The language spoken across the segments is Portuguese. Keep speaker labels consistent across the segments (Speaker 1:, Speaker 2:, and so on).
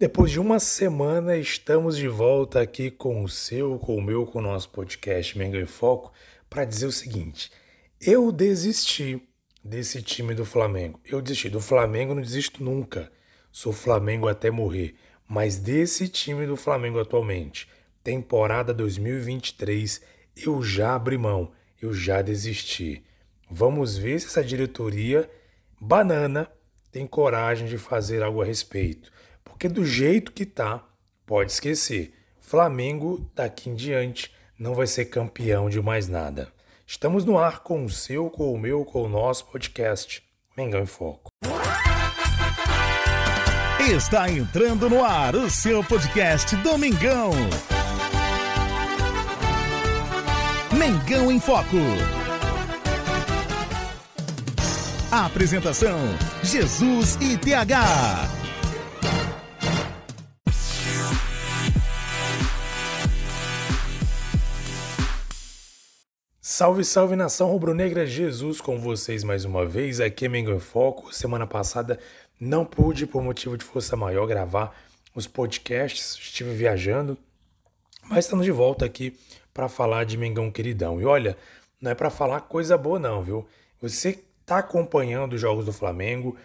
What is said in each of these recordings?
Speaker 1: Depois de uma semana, estamos de volta aqui com o seu, com o meu, com o nosso podcast Mengão em Foco, para dizer o seguinte: eu desisti desse time do Flamengo. Eu desisti do Flamengo, não desisto nunca. Sou Flamengo até morrer. Mas desse time do Flamengo atualmente, temporada 2023, eu já abri mão, eu já desisti. Vamos ver se essa diretoria banana tem coragem de fazer algo a respeito. Porque do jeito que tá, pode esquecer. Flamengo daqui em diante não vai ser campeão de mais nada. Estamos no ar com o seu, com o meu, com o nosso podcast Mengão em Foco.
Speaker 2: Está entrando no ar o seu podcast Domingão. Mengão em Foco. Apresentação: Jesus e TH.
Speaker 1: Salve, salve nação rubro-negra, Jesus com vocês mais uma vez. Aqui é Mengão em Foco. Semana passada não pude, por motivo de força maior, gravar os podcasts, estive viajando, mas estamos de volta aqui para falar de Mengão queridão. E olha, não é para falar coisa boa, não, viu? Você está acompanhando os jogos do Flamengo,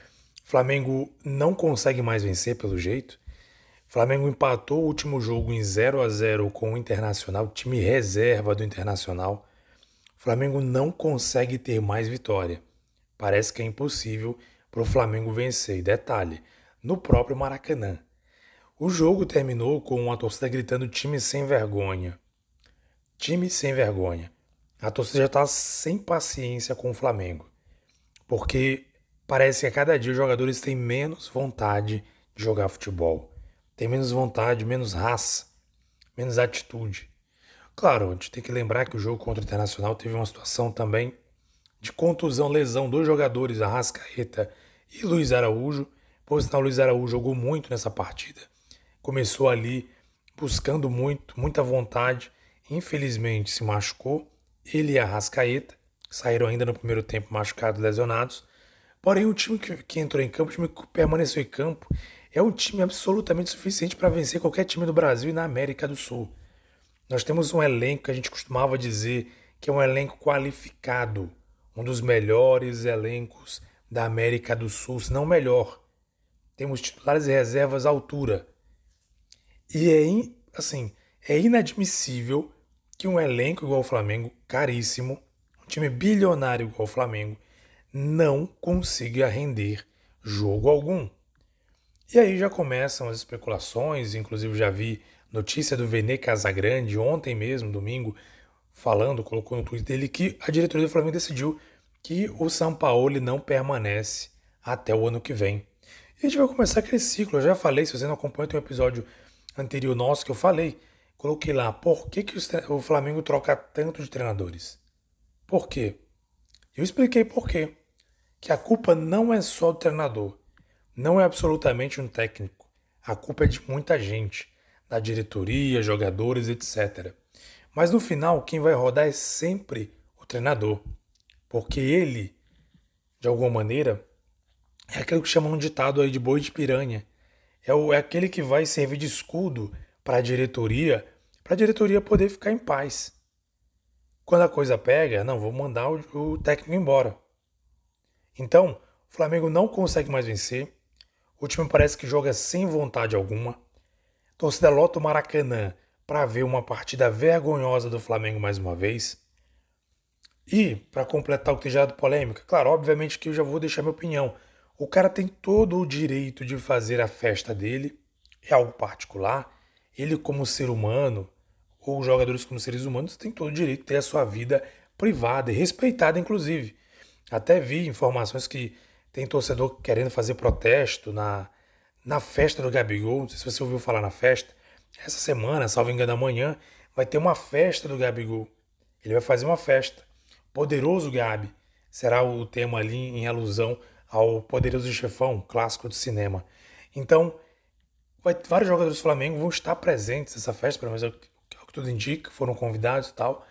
Speaker 1: Flamengo não consegue mais vencer pelo jeito. Flamengo empatou o último jogo em 0 a 0 com o Internacional, time reserva do Internacional. Flamengo não consegue ter mais vitória. Parece que é impossível para o Flamengo vencer. E detalhe, no próprio Maracanã. O jogo terminou com a torcida gritando time sem vergonha. Time sem vergonha. A torcida já está sem paciência com o Flamengo. Porque parece que a cada dia os jogadores têm menos vontade de jogar futebol. Tem menos vontade, menos raça, menos atitude. Claro, a gente tem que lembrar que o jogo contra o Internacional teve uma situação também de contusão, lesão dos jogadores, Arrascaeta e Luiz Araújo. Por sinal, Luiz Araújo jogou muito nessa partida. Começou ali buscando muito, muita vontade. Infelizmente se machucou. Ele e Arrascaeta saíram ainda no primeiro tempo machucados, lesionados. Porém, o time que, que entrou em campo, o time que permaneceu em campo, é um time absolutamente suficiente para vencer qualquer time do Brasil e na América do Sul. Nós temos um elenco que a gente costumava dizer que é um elenco qualificado, um dos melhores elencos da América do Sul, se não o melhor. Temos titulares e reservas à altura. E é, assim, é inadmissível que um elenco igual ao Flamengo, caríssimo, um time bilionário igual ao Flamengo, não consiga render jogo algum. E aí já começam as especulações, inclusive já vi notícia do Vene Casagrande ontem mesmo, domingo, falando, colocou no Twitter dele que a diretoria do Flamengo decidiu que o São Paulo não permanece até o ano que vem. E a gente vai começar aquele ciclo. Eu já falei, se você não acompanha, tem um episódio anterior nosso que eu falei. Coloquei lá, por que, que o Flamengo troca tanto de treinadores? Por quê? Eu expliquei por quê. Que a culpa não é só do treinador. Não é absolutamente um técnico. A culpa é de muita gente da diretoria, jogadores, etc. Mas no final, quem vai rodar é sempre o treinador, porque ele, de alguma maneira, é aquele que chamam um ditado aí de boi de piranha. É, o, é aquele que vai servir de escudo para a diretoria, para a diretoria poder ficar em paz. Quando a coisa pega, não, vou mandar o, o técnico embora. Então, o Flamengo não consegue mais vencer. O time parece que joga sem vontade alguma. Torcida lota o Maracanã para ver uma partida vergonhosa do Flamengo mais uma vez. E, para completar o que tem gerado polêmica, claro, obviamente que eu já vou deixar minha opinião. O cara tem todo o direito de fazer a festa dele, é algo particular. Ele, como ser humano, ou jogadores como seres humanos, têm todo o direito de ter a sua vida privada e respeitada, inclusive. Até vi informações que tem torcedor querendo fazer protesto na, na festa do Gabigol. Não sei se você ouviu falar na festa. Essa semana, salvo engano, amanhã, vai ter uma festa do Gabigol. Ele vai fazer uma festa. Poderoso Gabi será o tema ali em alusão ao Poderoso Chefão, clássico do cinema. Então, vai, vários jogadores do Flamengo vão estar presentes nessa festa, pelo menos é o que tudo indica, foram convidados e tal.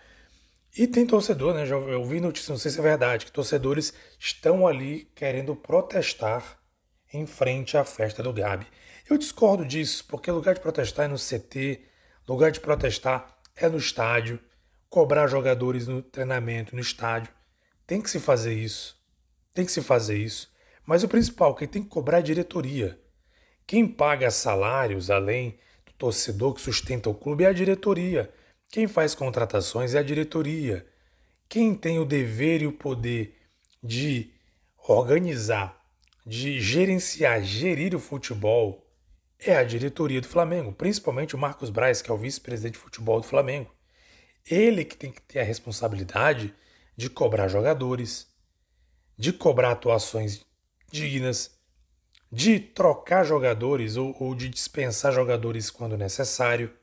Speaker 1: E tem torcedor, né? Eu ouvi notícia, não sei se é verdade, que torcedores estão ali querendo protestar em frente à festa do Gabi. Eu discordo disso, porque lugar de protestar é no CT, lugar de protestar é no estádio, cobrar jogadores no treinamento, no estádio. Tem que se fazer isso. Tem que se fazer isso. Mas o principal, quem tem que cobrar é a diretoria. Quem paga salários além do torcedor que sustenta o clube é a diretoria. Quem faz contratações é a diretoria. Quem tem o dever e o poder de organizar, de gerenciar, gerir o futebol é a diretoria do Flamengo, principalmente o Marcos Braz, que é o vice-presidente de futebol do Flamengo. Ele que tem que ter a responsabilidade de cobrar jogadores, de cobrar atuações dignas, de trocar jogadores ou, ou de dispensar jogadores quando necessário,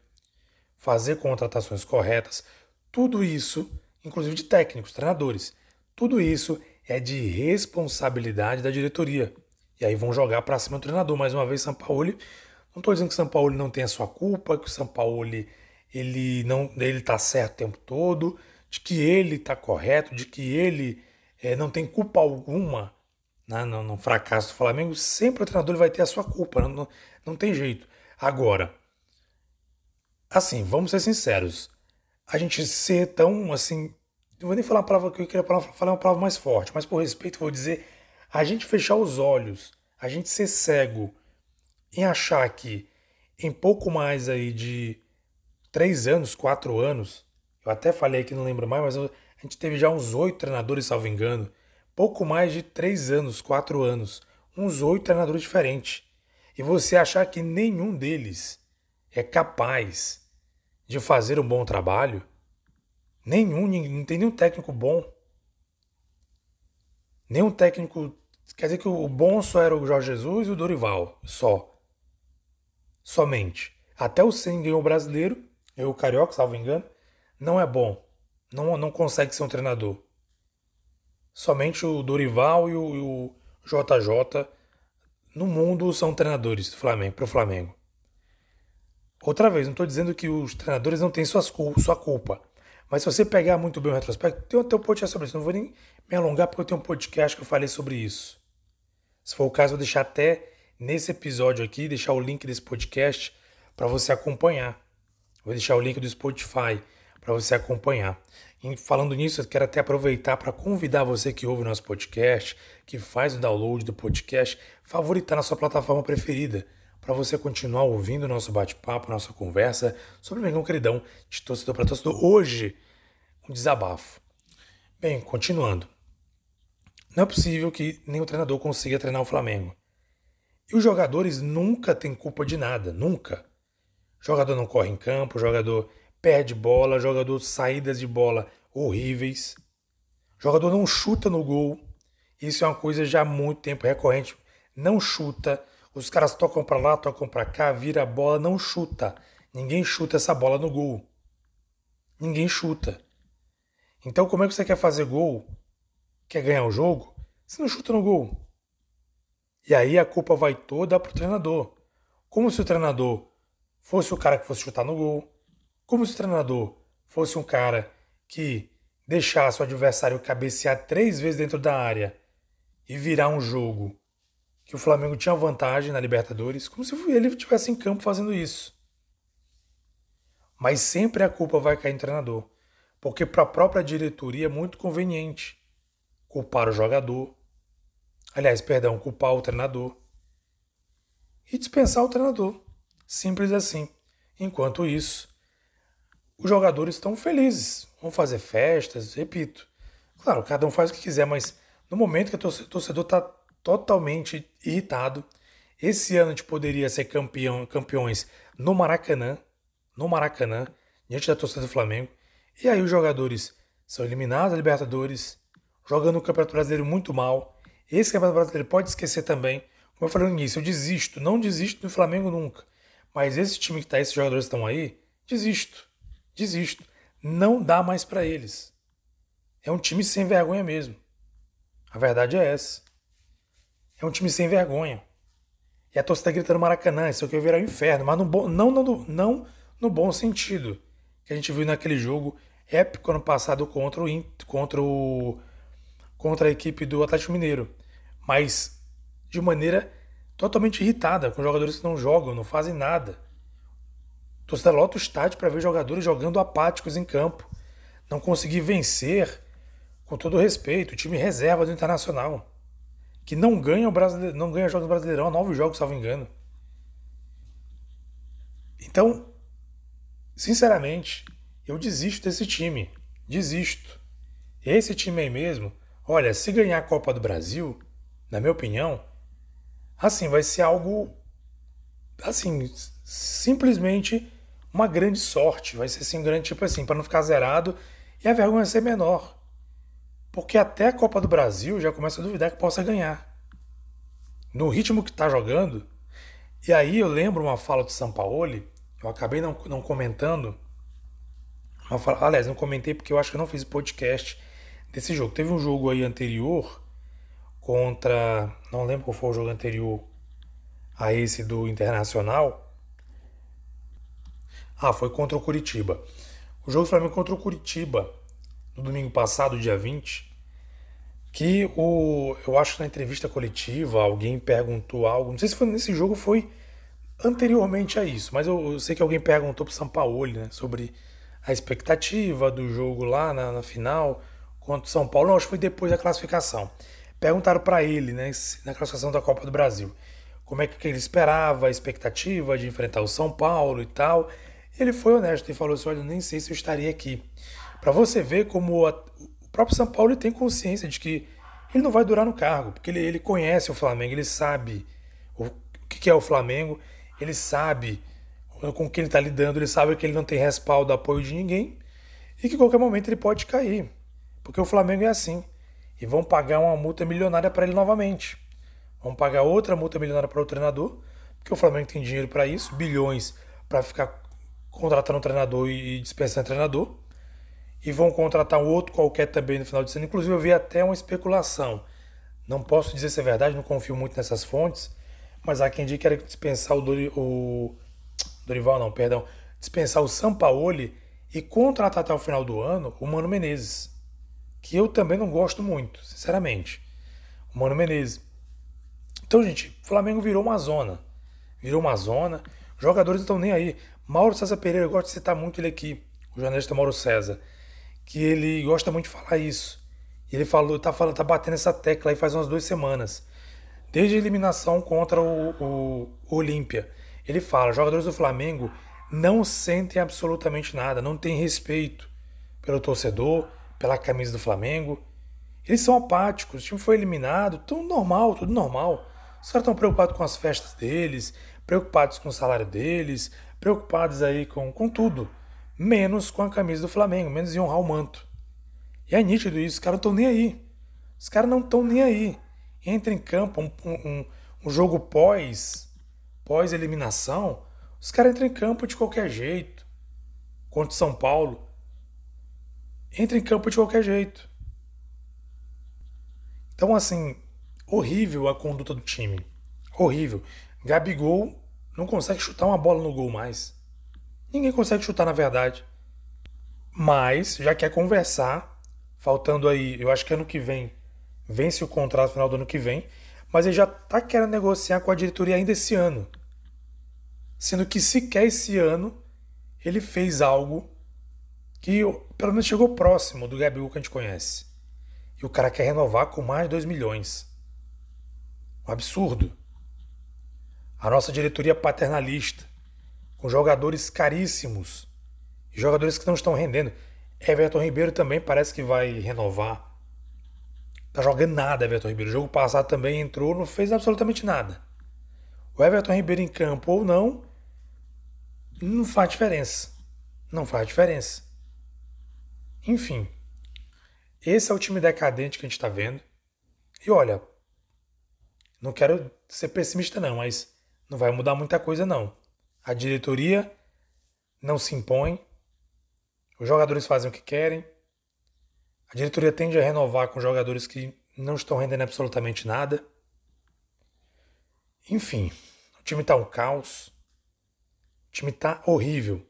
Speaker 1: fazer contratações corretas, tudo isso, inclusive de técnicos, treinadores, tudo isso é de responsabilidade da diretoria. E aí vão jogar para cima do treinador. Mais uma vez, São Paulo. Não estou dizendo que São Paulo não tem a sua culpa, que o São Paulo ele não ele está certo o tempo todo, de que ele está correto, de que ele é, não tem culpa alguma né, no, no, fracasso do Flamengo. Sempre o treinador vai ter a sua culpa, não, não, não tem jeito. Agora, assim, vamos ser sinceros. A gente ser tão assim não vou nem falar uma palavra que eu queria falar uma palavra mais forte, mas por respeito vou dizer a gente fechar os olhos, a gente ser cego em achar que em pouco mais aí de três anos, quatro anos, eu até falei que não lembro mais, mas a gente teve já uns oito treinadores, salvo engano, pouco mais de três anos, quatro anos, uns oito treinadores diferentes. E você achar que nenhum deles é capaz de fazer um bom trabalho, Nenhum, não tem nenhum técnico bom. Nenhum técnico. Quer dizer que o bom só era o Jorge Jesus e o Dorival. Só. Somente. Até o Sen ganhou o brasileiro, eu o Carioca, salvo engano, não é bom. Não, não consegue ser um treinador. Somente o Dorival e o, e o JJ no mundo são treinadores do Flamengo, para o Flamengo. Outra vez, não estou dizendo que os treinadores não têm suas, sua culpa. Mas se você pegar muito bem o retrospecto, tem até um podcast sobre isso. Não vou nem me alongar porque eu tenho um podcast que eu falei sobre isso. Se for o caso, vou deixar até nesse episódio aqui, deixar o link desse podcast para você acompanhar. Vou deixar o link do Spotify para você acompanhar. E falando nisso, eu quero até aproveitar para convidar você que ouve o nosso podcast, que faz o download do podcast, favoritar na sua plataforma preferida para você continuar ouvindo nosso bate-papo, nossa conversa sobre o Mengão Queridão de torcedor para torcedor. Hoje, um desabafo. Bem, continuando. Não é possível que nenhum treinador consiga treinar o Flamengo. E os jogadores nunca têm culpa de nada, nunca. O jogador não corre em campo, jogador perde bola, jogador saídas de bola horríveis. O jogador não chuta no gol. Isso é uma coisa já há muito tempo recorrente. Não chuta, os caras tocam para lá, tocam para cá, vira a bola, não chuta. Ninguém chuta essa bola no gol. Ninguém chuta. Então, como é que você quer fazer gol? Quer ganhar o jogo? Você não chuta no gol. E aí a culpa vai toda pro treinador. Como se o treinador fosse o cara que fosse chutar no gol. Como se o treinador fosse um cara que deixasse o adversário cabecear três vezes dentro da área e virar um jogo que o Flamengo tinha vantagem na Libertadores, como se ele estivesse em campo fazendo isso. Mas sempre a culpa vai cair no treinador, porque para a própria diretoria é muito conveniente culpar o jogador, aliás, perdão, culpar o treinador e dispensar o treinador. Simples assim. Enquanto isso, os jogadores estão felizes, vão fazer festas, repito. Claro, cada um faz o que quiser, mas no momento que o torcedor está totalmente irritado. Esse ano a gente poderia ser campeão, campeões no Maracanã, no Maracanã, diante da torcida do Flamengo. E aí os jogadores são eliminados da Libertadores, jogando o Campeonato Brasileiro muito mal. Esse Campeonato Brasileiro pode esquecer também. Como eu falei no início, eu desisto, não desisto do Flamengo nunca. Mas esse time que está esses jogadores estão aí, desisto, desisto. Não dá mais para eles. É um time sem vergonha mesmo. A verdade é essa. É um time sem vergonha. E a torcida gritando Maracanã, isso aqui vai virar um inferno, mas no bom, não, no, não no bom sentido. Que a gente viu naquele jogo épico ano passado contra o, contra o contra a equipe do Atlético Mineiro. Mas de maneira totalmente irritada com jogadores que não jogam, não fazem nada. Torcida lota o estádio para ver jogadores jogando apáticos em campo. Não conseguir vencer, com todo respeito, o time reserva do Internacional. Que não ganha, o brasileiro, não ganha jogos brasileirão, nove jogos, salvo engano. Então, sinceramente, eu desisto desse time. Desisto. Esse time aí mesmo, olha, se ganhar a Copa do Brasil, na minha opinião, assim, vai ser algo assim, simplesmente uma grande sorte. Vai ser assim, um grande tipo assim, para não ficar zerado e a vergonha ser menor. Porque até a Copa do Brasil já começa a duvidar que possa ganhar. No ritmo que está jogando. E aí eu lembro uma fala do Sampaoli, eu acabei não, não comentando. Fala, aliás, não comentei porque eu acho que eu não fiz podcast desse jogo. Teve um jogo aí anterior contra. Não lembro qual foi o jogo anterior a esse do Internacional. Ah, foi contra o Curitiba. O jogo do Flamengo contra o Curitiba, no domingo passado, dia 20, que o, eu acho que na entrevista coletiva alguém perguntou algo, não sei se foi nesse jogo foi anteriormente a isso, mas eu, eu sei que alguém perguntou para o Sampaoli né, sobre a expectativa do jogo lá na, na final contra o São Paulo, não, acho que foi depois da classificação. Perguntaram para ele, né, na classificação da Copa do Brasil, como é que ele esperava, a expectativa de enfrentar o São Paulo e tal. Ele foi honesto e falou assim: Olha, nem sei se eu estaria aqui. Para você ver como a, o próprio São Paulo tem consciência de que ele não vai durar no cargo, porque ele, ele conhece o Flamengo, ele sabe o, o que é o Flamengo, ele sabe com que ele está lidando, ele sabe que ele não tem respaldo, apoio de ninguém e que qualquer momento ele pode cair, porque o Flamengo é assim. E vão pagar uma multa milionária para ele novamente. Vão pagar outra multa milionária para o treinador, porque o Flamengo tem dinheiro para isso, bilhões para ficar contratando um treinador e dispensando treinador. E vão contratar um outro qualquer também no final de semana. Inclusive, eu vi até uma especulação. Não posso dizer se é verdade, não confio muito nessas fontes. Mas há quem diga que era dispensar o, Dori, o Dorival, não, perdão. Dispensar o Sampaoli e contratar até o final do ano o Mano Menezes. Que eu também não gosto muito, sinceramente. O Mano Menezes. Então, gente, o Flamengo virou uma zona. Virou uma zona. Os jogadores estão nem aí. Mauro César Pereira, eu gosto de citar muito ele aqui, o jornalista Mauro César, que ele gosta muito de falar isso. Ele falou, tá, falando, tá batendo essa tecla aí faz umas duas semanas. Desde a eliminação contra o, o, Olímpia. Ele fala, jogadores do Flamengo não sentem absolutamente nada, não têm respeito pelo torcedor, pela camisa do Flamengo. Eles são apáticos, o time foi eliminado, tudo normal, tudo normal. Os caras estão preocupados com as festas deles, preocupados com o salário deles, preocupados aí com, com tudo, menos com a camisa do Flamengo, menos em honrar o manto. E é nítido isso, os caras não estão nem aí. Os caras não estão nem aí. Entra em campo um, um, um jogo pós, pós eliminação, os caras entram em campo de qualquer jeito. Contra São Paulo. Entra em campo de qualquer jeito. Então, assim, horrível a conduta do time. Horrível. Gabigol não consegue chutar uma bola no gol mais. Ninguém consegue chutar, na verdade. Mas já quer conversar, faltando aí, eu acho que ano que vem, vence o contrato no final do ano que vem, mas ele já está querendo negociar com a diretoria ainda esse ano. Sendo que sequer esse ano ele fez algo que pelo menos chegou próximo do Gabigol que a gente conhece. E o cara quer renovar com mais de 2 milhões. Um absurdo a nossa diretoria paternalista, com jogadores caríssimos jogadores que não estão rendendo. Everton Ribeiro também parece que vai renovar. Tá jogando nada, Everton Ribeiro. O jogo passado também entrou, não fez absolutamente nada. O Everton Ribeiro em campo ou não, não faz diferença. Não faz diferença. Enfim, esse é o time decadente que a gente está vendo. E olha, não quero ser pessimista não, mas não vai mudar muita coisa, não. A diretoria não se impõe, os jogadores fazem o que querem, a diretoria tende a renovar com jogadores que não estão rendendo absolutamente nada. Enfim, o time está um caos, o time está horrível.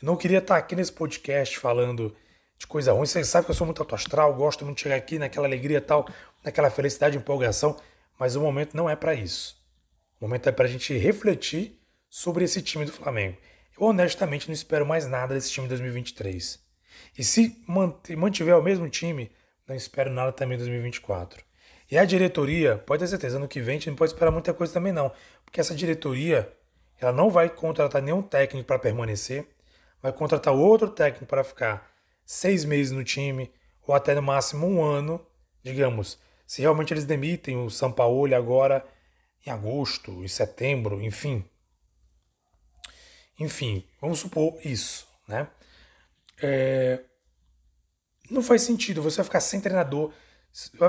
Speaker 1: Eu não queria estar aqui nesse podcast falando de coisa ruim. Você sabe que eu sou muito autoastral, gosto muito de chegar aqui naquela alegria tal, naquela felicidade, empolgação, mas o momento não é para isso. O momento é para a gente refletir sobre esse time do Flamengo. Eu honestamente não espero mais nada desse time em 2023. E se mantiver o mesmo time, não espero nada também em 2024. E a diretoria, pode ter certeza, ano que vem a gente não pode esperar muita coisa também não. Porque essa diretoria, ela não vai contratar nenhum técnico para permanecer, vai contratar outro técnico para ficar seis meses no time, ou até no máximo um ano, digamos. Se realmente eles demitem o São Paulo agora em agosto, em setembro, enfim. Enfim, vamos supor isso, né? É... Não faz sentido você vai ficar sem treinador.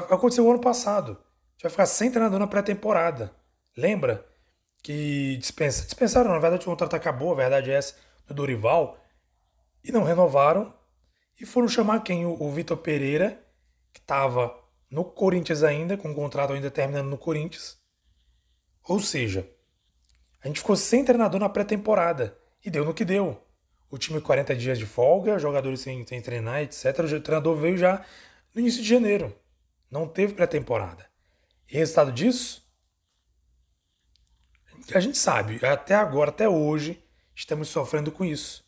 Speaker 1: Aconteceu o ano passado. Você vai ficar sem treinador na pré-temporada. Lembra que dispensa, dispensaram, na verdade o contrato acabou, a verdade é essa, do Dorival, e não renovaram. E foram chamar quem? O, o Vitor Pereira, que estava no Corinthians ainda, com o contrato ainda terminando no Corinthians. Ou seja, a gente ficou sem treinador na pré-temporada. E deu no que deu. O time 40 dias de folga, jogadores sem, sem treinar, etc. O treinador veio já no início de janeiro. Não teve pré-temporada. E resultado disso? A gente sabe, até agora, até hoje, estamos sofrendo com isso.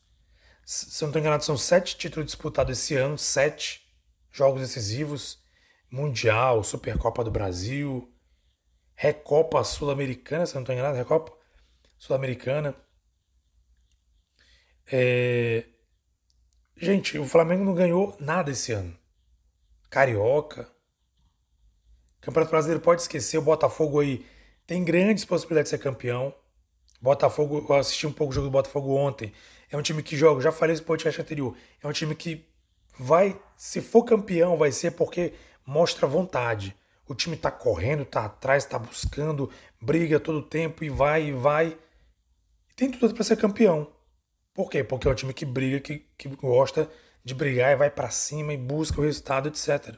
Speaker 1: Se eu não estou enganado, são sete títulos disputados esse ano, sete jogos decisivos, Mundial, Supercopa do Brasil, Recopa Sul-Americana, se eu não estou enganado, Recopa Sul-Americana. É... Gente, o Flamengo não ganhou nada esse ano. Carioca. Campeonato Brasileiro pode esquecer, o Botafogo aí tem grandes possibilidades de ser campeão. Botafogo, eu assisti um pouco o jogo do Botafogo ontem. É um time que joga, já falei isso no podcast anterior. É um time que vai, se for campeão, vai ser porque mostra vontade. O time tá correndo, tá atrás, tá buscando, briga todo tempo e vai e vai. Tem tudo para ser campeão. Por quê? Porque é um time que briga, que, que gosta de brigar e vai para cima e busca o resultado, etc.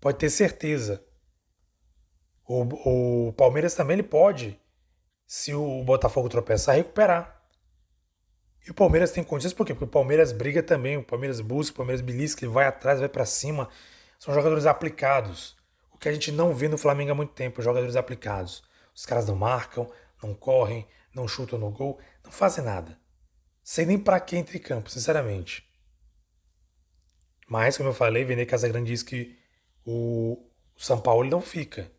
Speaker 1: Pode ter certeza. O, o Palmeiras também ele pode, se o Botafogo tropeçar, recuperar. E o Palmeiras tem condições por quê? Porque o Palmeiras briga também, o Palmeiras busca, o Palmeiras belisca, vai atrás, vai para cima. São jogadores aplicados. O que a gente não vê no Flamengo há muito tempo, jogadores aplicados. Os caras não marcam, não correm, não chutam no gol, não fazem nada. Sei nem para que entre campo, sinceramente. Mas, como eu falei, Vene Casagrande diz que o São Paulo não fica.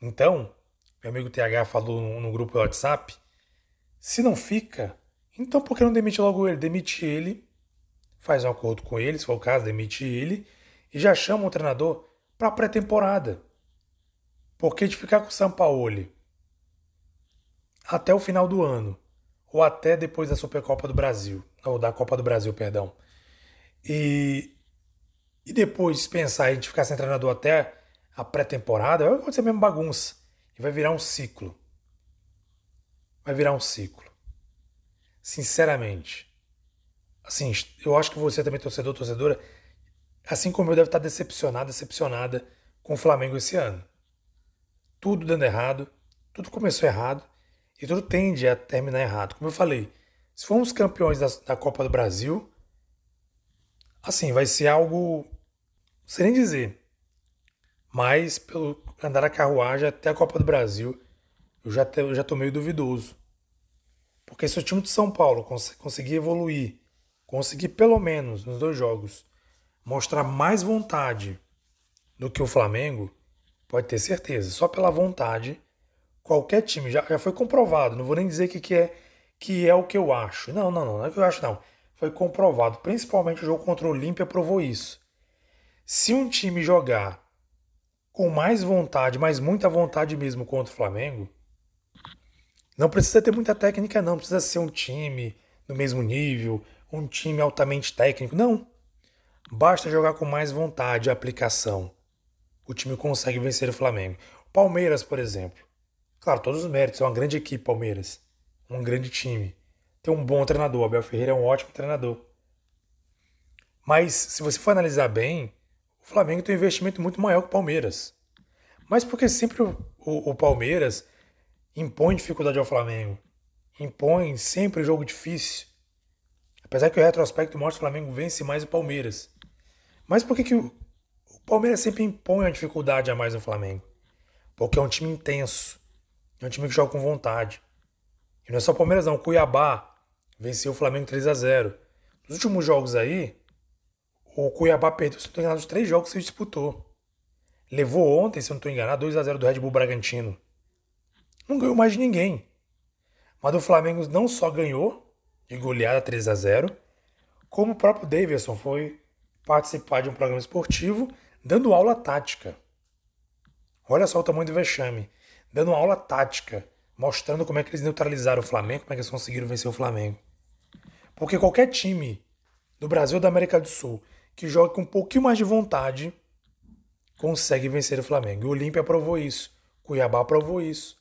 Speaker 1: Então, meu amigo TH falou no grupo do WhatsApp, se não fica, então por que não demite logo ele? Demite ele, faz um acordo com ele, se for o caso, demite ele e já chama o treinador para pré-temporada. Porque de ficar com o Sampaoli até o final do ano, ou até depois da Supercopa do Brasil, ou da Copa do Brasil, perdão. E, e depois pensar em ficar sem treinador até a pré-temporada, vai acontecer a mesma bagunça. E vai virar um ciclo. Vai virar um ciclo sinceramente, assim, eu acho que você também, torcedor, torcedora, assim como eu, deve estar decepcionado, decepcionada com o Flamengo esse ano. Tudo dando errado, tudo começou errado e tudo tende a terminar errado. Como eu falei, se formos campeões da, da Copa do Brasil, assim, vai ser algo, não sei nem dizer, mas pelo andar a carruagem até a Copa do Brasil, eu já, eu já tô meio duvidoso. Porque se o time de São Paulo cons conseguir evoluir, conseguir pelo menos nos dois jogos mostrar mais vontade do que o Flamengo, pode ter certeza, só pela vontade, qualquer time, já, já foi comprovado, não vou nem dizer que, que, é, que é o que eu acho. Não, não, não, não é o que eu acho, não. Foi comprovado, principalmente o jogo contra o Olímpia provou isso. Se um time jogar com mais vontade, mas muita vontade mesmo contra o Flamengo, não precisa ter muita técnica, não. Precisa ser um time no mesmo nível, um time altamente técnico. Não. Basta jogar com mais vontade e aplicação. O time consegue vencer o Flamengo. Palmeiras, por exemplo. Claro, todos os méritos. É uma grande equipe, Palmeiras. Um grande time. Tem um bom treinador. Abel Ferreira é um ótimo treinador. Mas, se você for analisar bem, o Flamengo tem um investimento muito maior que o Palmeiras. Mas porque sempre o, o, o Palmeiras impõe dificuldade ao Flamengo. Impõe sempre jogo difícil. Apesar que o retrospecto mostra que o Flamengo vence mais o Palmeiras. Mas por que, que o, o Palmeiras sempre impõe a dificuldade a mais no Flamengo? Porque é um time intenso. É um time que joga com vontade. E não é só o Palmeiras, não. O Cuiabá venceu o Flamengo 3 a 0 Nos últimos jogos aí, o Cuiabá perdeu, se não estou enganado, os três jogos que ele disputou. Levou ontem, se eu não estou enganado, 2 a 0 do Red Bull Bragantino. Não ganhou mais de ninguém. Mas o Flamengo não só ganhou de goleada 3 a 0 como o próprio Davidson foi participar de um programa esportivo dando aula tática. Olha só o tamanho do vexame. Dando aula tática, mostrando como é que eles neutralizaram o Flamengo, como é que eles conseguiram vencer o Flamengo. Porque qualquer time do Brasil ou da América do Sul que jogue com um pouquinho mais de vontade consegue vencer o Flamengo. E o Olímpia provou isso. Cuiabá provou isso.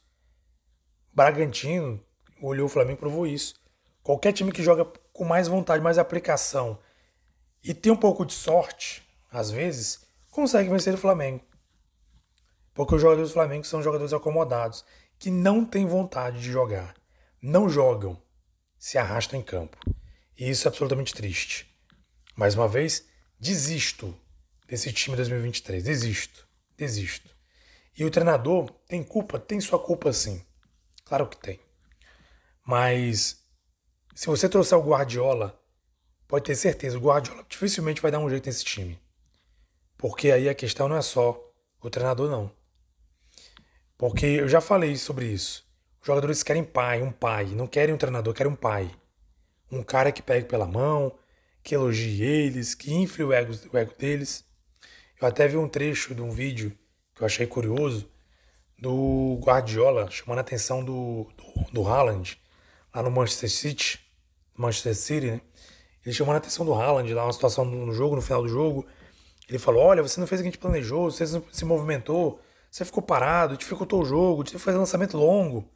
Speaker 1: Bragantino olhou o Flamengo provou isso. Qualquer time que joga com mais vontade, mais aplicação e tem um pouco de sorte, às vezes, consegue vencer o Flamengo. Porque os jogadores do Flamengo são jogadores acomodados, que não têm vontade de jogar, não jogam, se arrastam em campo. E isso é absolutamente triste. Mais uma vez, desisto desse time 2023. Desisto. Desisto. E o treinador tem culpa? Tem sua culpa sim. Claro que tem. Mas se você trouxer o Guardiola, pode ter certeza, o Guardiola dificilmente vai dar um jeito nesse time. Porque aí a questão não é só o treinador, não. Porque eu já falei sobre isso. Os jogadores querem pai, um pai. Não querem um treinador, querem um pai. Um cara que pegue pela mão, que elogie eles, que infle o ego, o ego deles. Eu até vi um trecho de um vídeo que eu achei curioso do Guardiola chamando a atenção do, do, do Haaland lá no Manchester City, Manchester City, né? Ele chamou a atenção do Haaland lá, uma situação no jogo, no final do jogo. Ele falou: Olha, você não fez o que a gente planejou, você não se movimentou, você ficou parado, dificultou o jogo, você fez lançamento longo.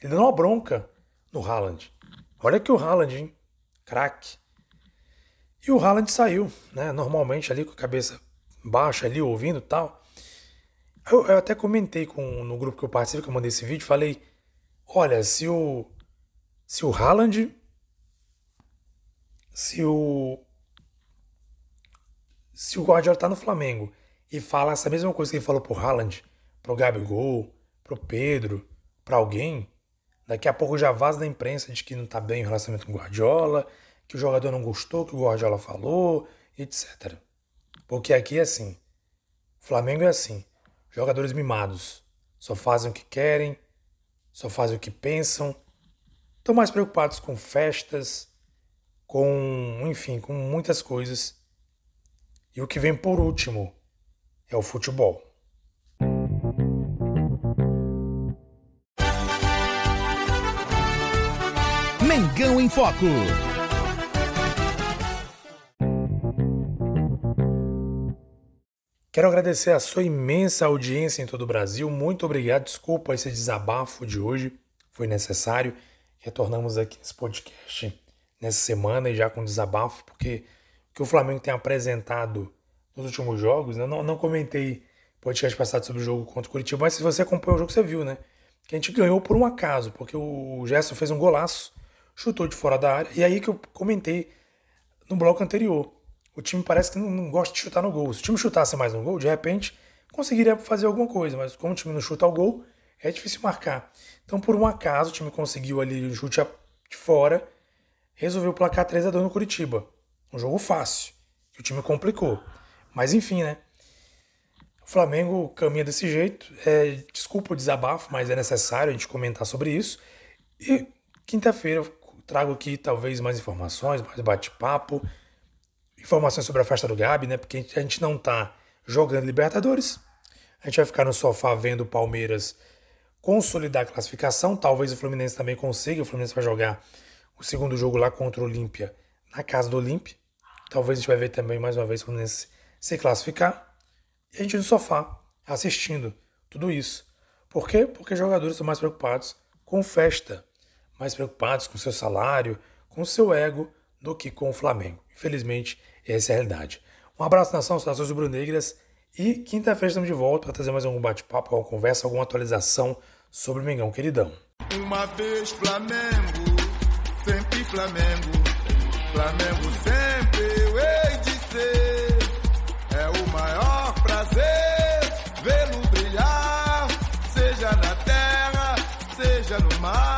Speaker 1: Ele deu uma bronca no Haaland. Olha que o Haaland, hein? Craque. E o Haaland saiu, né? Normalmente ali com a cabeça baixa ali, ouvindo tal. Eu, eu, até comentei com, no grupo que eu participei, que eu mandei esse vídeo, falei: Olha, se o se o Haaland, se o se o Guardiola tá no Flamengo e fala essa mesma coisa que ele falou pro Haaland, pro Gabigol, pro Pedro, para alguém, daqui a pouco já vaza da imprensa de que não tá bem o relacionamento com o Guardiola, que o jogador não gostou que o Guardiola falou, etc. Porque aqui é assim. O Flamengo é assim. Jogadores mimados. Só fazem o que querem, só fazem o que pensam, Estão mais preocupados com festas, com, enfim, com muitas coisas. E o que vem por último é o futebol.
Speaker 2: Mengão em Foco.
Speaker 1: Quero agradecer a sua imensa audiência em todo o Brasil. Muito obrigado. Desculpa esse desabafo de hoje, foi necessário. Retornamos aqui nesse podcast nessa semana e já com desabafo, porque o que o Flamengo tem apresentado nos últimos jogos, né? não, não comentei podcast passado sobre o jogo contra o Curitiba, mas se você acompanhou o jogo, você viu, né? Que a gente ganhou por um acaso, porque o Gerson fez um golaço, chutou de fora da área, e aí que eu comentei no bloco anterior. O time parece que não, não gosta de chutar no gol. Se o time chutasse mais no gol, de repente conseguiria fazer alguma coisa, mas como o time não chuta ao gol, é difícil marcar. Então, por um acaso, o time conseguiu ali o chute de fora, resolveu placar 3 a 2 no Curitiba. Um jogo fácil, que o time complicou. Mas enfim, né? O Flamengo caminha desse jeito. É, desculpa o desabafo, mas é necessário a gente comentar sobre isso. E quinta-feira trago aqui talvez mais informações, mais bate-papo, informações sobre a festa do Gabi, né? Porque a gente não tá jogando Libertadores. A gente vai ficar no sofá vendo o Palmeiras consolidar a classificação. Talvez o Fluminense também consiga. O Fluminense vai jogar o segundo jogo lá contra o Olímpia na casa do Olímpia. Talvez a gente vai ver também mais uma vez o Fluminense se classificar. E a gente no sofá assistindo tudo isso. Por quê? Porque os jogadores estão mais preocupados com festa, mais preocupados com seu salário, com seu ego, do que com o Flamengo. Infelizmente, essa é a realidade. Um abraço, nação, nações rubro-negras. E quinta-feira estamos de volta para trazer mais algum bate-papo, alguma conversa, alguma atualização sobre o Mengão Queridão.
Speaker 3: Uma vez Flamengo, sempre Flamengo, Flamengo sempre my